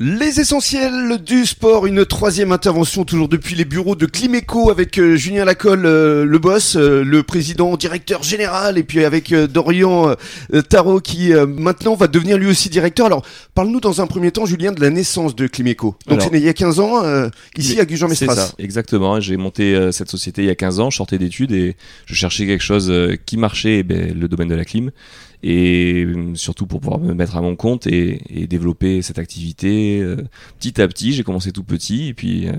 Les essentiels du sport, une troisième intervention toujours depuis les bureaux de Climéco avec euh, Julien Lacolle, euh, le boss, euh, le président, directeur général, et puis avec Dorian Tarot qui maintenant va devenir lui aussi directeur. Alors parle-nous dans un premier temps, Julien, de la naissance de Climéco. Donc c'est né il y a 15 ans, ici à C'est Gujan-Mestras. ça, exactement. J'ai monté cette société il y a 15 ans, je sortais d'études et je cherchais quelque chose qui marchait, eh ben, le domaine de la clim, et euh, surtout pour pouvoir me mettre à mon compte et, et développer cette activité euh, petit à petit. J'ai commencé tout petit et puis euh,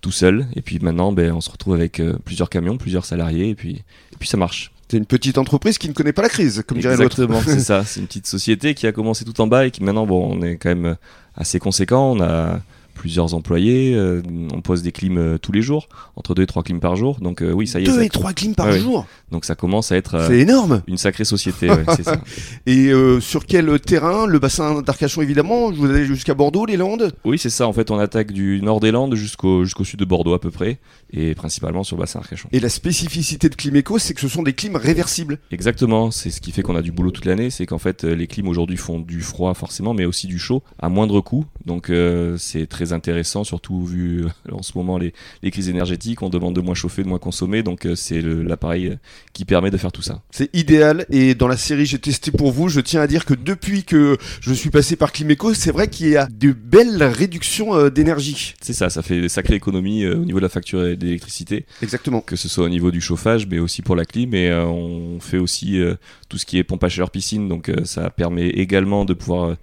tout seul, et puis maintenant ben, on se retrouve avec euh, plusieurs camions, plusieurs salariés, et puis, et puis ça marche. C'est une petite entreprise qui ne connaît pas la crise, comme dirait l'autre. Exactement, c'est ça. C'est une petite société qui a commencé tout en bas et qui maintenant, bon, on est quand même assez conséquent. On a plusieurs employés, euh, on pose des clims euh, tous les jours, entre deux et trois clims par jour. Donc euh, oui, ça y est. Deux ça- et trois clims par Ouais, jour. Donc ça commence à être C'est énorme. une sacrée société. ouais, c'est ça. Et sur quel terrain? Le bassin d'Arcachon évidemment. Vous allez jusqu'à Bordeaux, les Landes? Oui, c'est ça. En fait, on attaque du nord des Landes jusqu'au jusqu'au sud de Bordeaux à peu près, et principalement sur le bassin Arcachon. Et la spécificité de Climéco, c'est que ce sont des clims réversibles. Exactement, c'est ce qui fait qu'on a du boulot toute l'année, c'est qu'en fait les clims aujourd'hui font du froid forcément, mais aussi du chaud à moindre coût. Donc c'est très intéressant, surtout vu euh, en ce moment les, les crises énergétiques, on demande de moins chauffer, de moins consommer, donc euh, c'est l'appareil euh, qui permet de faire tout ça. C'est idéal. Et dans la série J'ai testé pour vous, je tiens à dire que depuis que je suis passé par Climéco, c'est vrai qu'il y a de belles réductions d'énergie. C'est ça, ça fait des sacrées économies au niveau de la facture d'électricité, Exactement. que ce soit au niveau du chauffage, mais aussi pour la clim. Et on fait aussi tout ce qui est pompe à chaleur piscine, donc ça permet également de pouvoir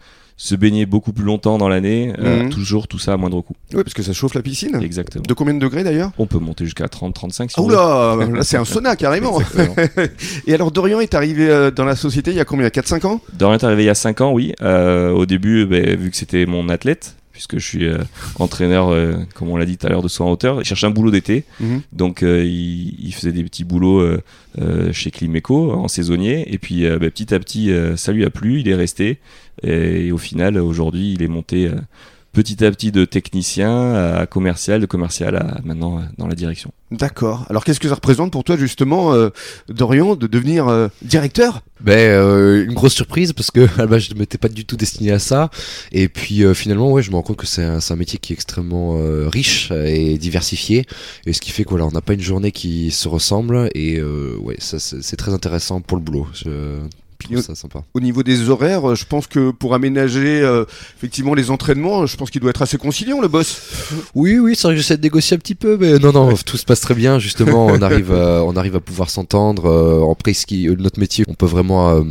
se baigner beaucoup plus longtemps dans l'année, euh, Mhm. toujours tout ça à moindre coût. Oui, parce que ça chauffe la piscine. Exactement. De combien de degrés d'ailleurs? On peut monter jusqu'à 30-35 si Ah oula, là c'est un sauna carrément. Et alors Dorian est arrivé euh, dans la société il y a combien? 4-5 ans? Dorian est arrivé il y a 5 ans, oui. Euh, au début, ben, vu que c'était mon athlète, puisque je suis euh, entraîneur, euh, comme on l'a dit tout à l'heure, de saut en hauteur, il cherchait un boulot d'été. Donc euh, il, il faisait des petits boulots chez Climeco en saisonnier. Et puis ben, petit à petit, ça lui a plu, il est resté. Et, au final, aujourd'hui, il est monté petit à petit de technicien à commercial, de commercial à maintenant euh, dans la direction. D'accord. Alors qu'est-ce que ça représente pour toi justement, euh, Dorian, de devenir euh, directeur? Ben euh, une grosse surprise parce que à la base je ne m'étais pas du tout destiné à ça et puis euh, finalement ouais je me rends compte que c'est un, c'est un métier qui est extrêmement euh, riche et diversifié et ce qui fait que voilà on n'a pas une journée qui se ressemble et euh, ouais ça c'est c'est très intéressant pour le boulot. Je trouve ça sympa. Au niveau des horaires, euh, je pense que pour aménager euh, effectivement les entraînements, je pense qu'il doit être assez conciliant le boss. Oui, oui, c'est vrai que j'essaie de négocier un petit peu, mais non, non, tout se passe très bien. Justement, on arrive, à, on arrive à pouvoir s'entendre. Euh, ce qui, notre métier, on peut vraiment euh,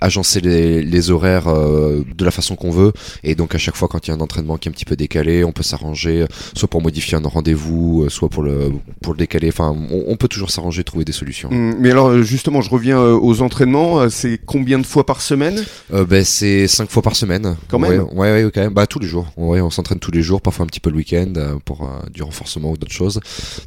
agencer les, les horaires euh, de la façon qu'on veut. Et donc, à chaque fois, quand il y a un entraînement qui est un petit peu décalé, on peut s'arranger, euh, soit pour modifier un rendez-vous, euh, soit pour le, pour le décaler. Enfin, on, on peut toujours s'arranger, trouver des solutions. Hum, Mais alors justement, je reviens aux entraînements. C'est combien de fois par semaine? Euh, ben, c'est cinq fois par semaine. Quand ouais, même Ouais, ouais, quand même. Bah, tous les jours. Ouais, on s'entraîne tous les jours, parfois un petit peu le week-end pour euh, du renforcement ou d'autres choses.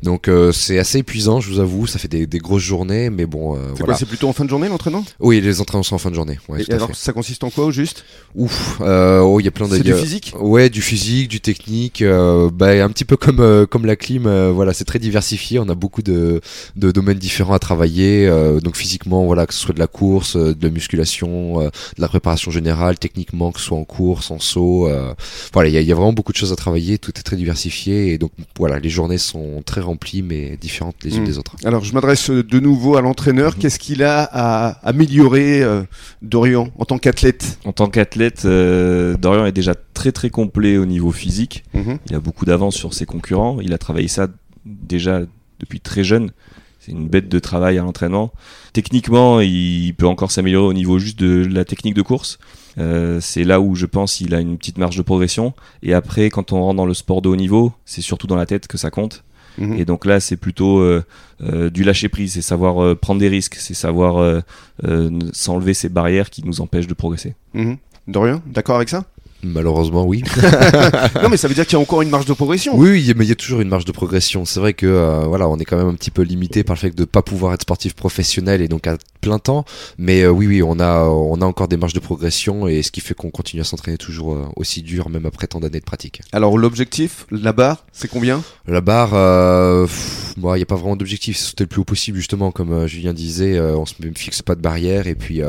Donc, euh, c'est assez épuisant, je vous avoue. Ça fait des, des grosses journées, mais bon, C'est voilà. quoi C'est plutôt en fin de journée l'entraînement? Oui, les entraînements sont en fin de journée. Ouais, Et alors fait. ça consiste en quoi au juste? Ouf. Euh, oh, il y a plein de. C'est du physique? Ouais, du physique, du technique, euh, bah, un petit peu comme euh, comme la clim. voilà, c'est très diversifié. On a beaucoup de, de domaines différents à travailler. donc physiquement, voilà, que ce soit de la course, de la musculation, de la préparation générale, techniquement, que ce soit en course, en saut. voilà, il y a, il y a vraiment beaucoup de choses à travailler. Tout est très diversifié et donc voilà, les journées sont très remplies mais différentes les unes Mm. des autres. Alors je m'adresse de nouveau à l'entraîneur. Mhm. Qu'est-ce qu'il a à améliorer, Dorian, en tant qu'athlète En tant qu'athlète, euh, Dorian est déjà très très complet au niveau physique. Mhm. Il a beaucoup d'avance sur ses concurrents. Il a travaillé ça déjà depuis très jeune. C'est une bête de travail à l'entraînement. Techniquement, il peut encore s'améliorer au niveau juste de la technique de course. Euh, c'est là où je pense qu'il a une petite marge de progression. Et après, quand on rentre dans le sport de haut niveau, c'est surtout dans la tête que ça compte. Mhm. Et donc là, c'est plutôt euh, euh, du lâcher prise, c'est savoir euh, prendre des risques, c'est savoir s'enlever ces barrières qui nous empêchent de progresser. Mhm. Dorian, d'accord avec ça? Malheureusement, oui. Non, mais ça veut dire qu'il y a encore une marge de progression. Oui, oui, mais il y a toujours une marge de progression. C'est vrai que euh, voilà, on est quand même un petit peu limité par le fait de ne pas pouvoir être sportif professionnel et donc à plein temps. Mais euh, oui, oui, on a, on a encore des marges de progression et ce qui fait qu'on continue à s'entraîner toujours euh, aussi dur, même après tant d'années de pratique. Alors l'objectif, la barre, c'est combien? La barre, euh, il n'y a pas vraiment d'objectif, c'est sauter le plus haut possible justement, comme Julien disait, on se me fixe pas de barrière et puis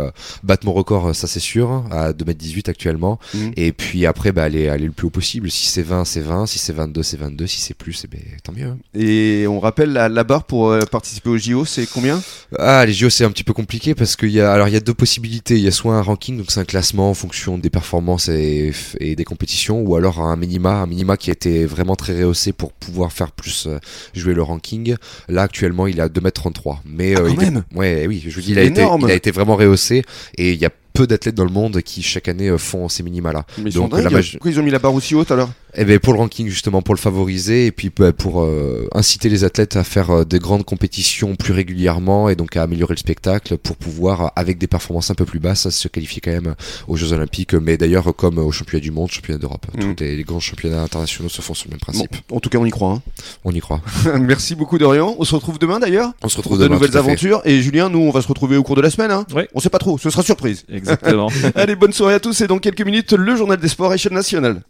battre mon record, ça c'est sûr, à 2m18 actuellement. Mhm. Et puis après, bah, aller, aller le plus haut possible. Si c'est 20, c'est 20, si c'est 22, c'est 22, si c'est plus, eh ben, tant mieux. Et on rappelle la, la barre pour euh, participer au JO, c'est combien? Ah, les JO c'est un petit peu compliqué parce qu'il y a, alors il y a deux possibilités. Il y a soit un ranking, donc c'est un classement en fonction des performances et, et des compétitions, ou alors un minima, un minima qui a été vraiment très rehaussé pour pouvoir faire plus euh, jouer le ranking. Là actuellement il est à 2m33. Mais Ah, euh, quand il est- même ouais, oui, je vous dis, il a, été, il a été vraiment rehaussé et il y a peu d'athlètes dans le monde qui chaque année euh, font ces minima là. Mais ils Donc, sont dingues. la maj- Pourquoi ils ont mis la barre aussi haute alors? Eh ben pour le ranking justement, pour le favoriser et puis bah, pour euh, inciter les athlètes à faire euh, des grandes compétitions plus régulièrement et donc à améliorer le spectacle pour pouvoir avec des performances un peu plus basses se qualifier quand même aux Jeux Olympiques, mais d'ailleurs comme aux Championnats du Monde, Championnats d'Europe, Mhm. tous les, les grands championnats internationaux se font sur le même Bon, principe. En tout cas, on y croit. On y croit. hein. Merci beaucoup, Dorian. On se retrouve demain d'ailleurs? On se pour retrouve de demain. nouvelles à fait. aventures. Et Julien, nous, on va se retrouver au cours de la semaine. Hein Ouais. On sait pas trop, ce sera surprise. Exactement. Allez, bonne soirée à tous et dans quelques minutes, le journal des sports à échelle nationale.